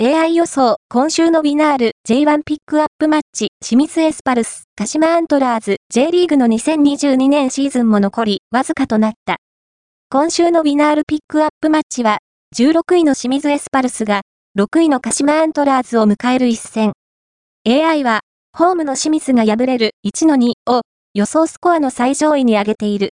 AI 予想、今週のウィナール J1 ピックアップマッチ、清水エスパルス、鹿島アントラーズ、J リーグの2022年シーズンも残り、わずかとなった。今週のウィナールピックアップマッチは、16位の清水エスパルスが、6位の鹿島アントラーズを迎える一戦。AI は、ホームの清水が敗れる1-2を予想スコアの最上位に上げている。